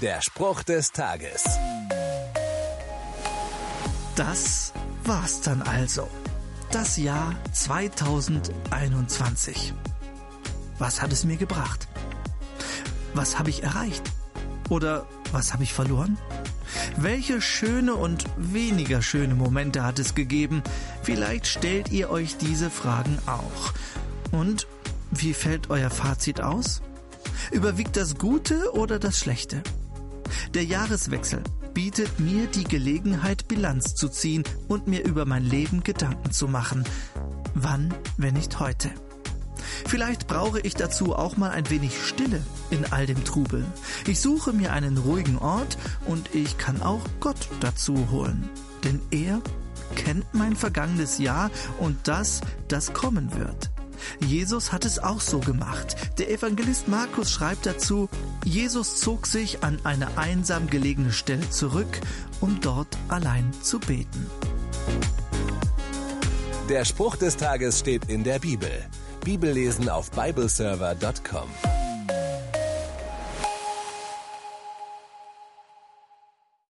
Der Spruch des Tages. Das war's dann also. Das Jahr 2021. Was hat es mir gebracht? Was habe ich erreicht? Oder was habe ich verloren? Welche schöne und weniger schöne Momente hat es gegeben? Vielleicht stellt ihr euch diese Fragen auch. Und wie fällt euer Fazit aus? Überwiegt das Gute oder das Schlechte? Der Jahreswechsel bietet mir die Gelegenheit, Bilanz zu ziehen und mir über mein Leben Gedanken zu machen. Wann, wenn nicht heute? Vielleicht brauche ich dazu auch mal ein wenig Stille in all dem Trubel. Ich suche mir einen ruhigen Ort und ich kann auch Gott dazu holen. Denn er kennt mein vergangenes Jahr und das, das kommen wird. Jesus hat es auch so gemacht. Der Evangelist Markus schreibt dazu, Jesus zog sich an eine einsam gelegene Stelle zurück, um dort allein zu beten. Der Spruch des Tages steht in der Bibel. Bibellesen auf bibleserver.com.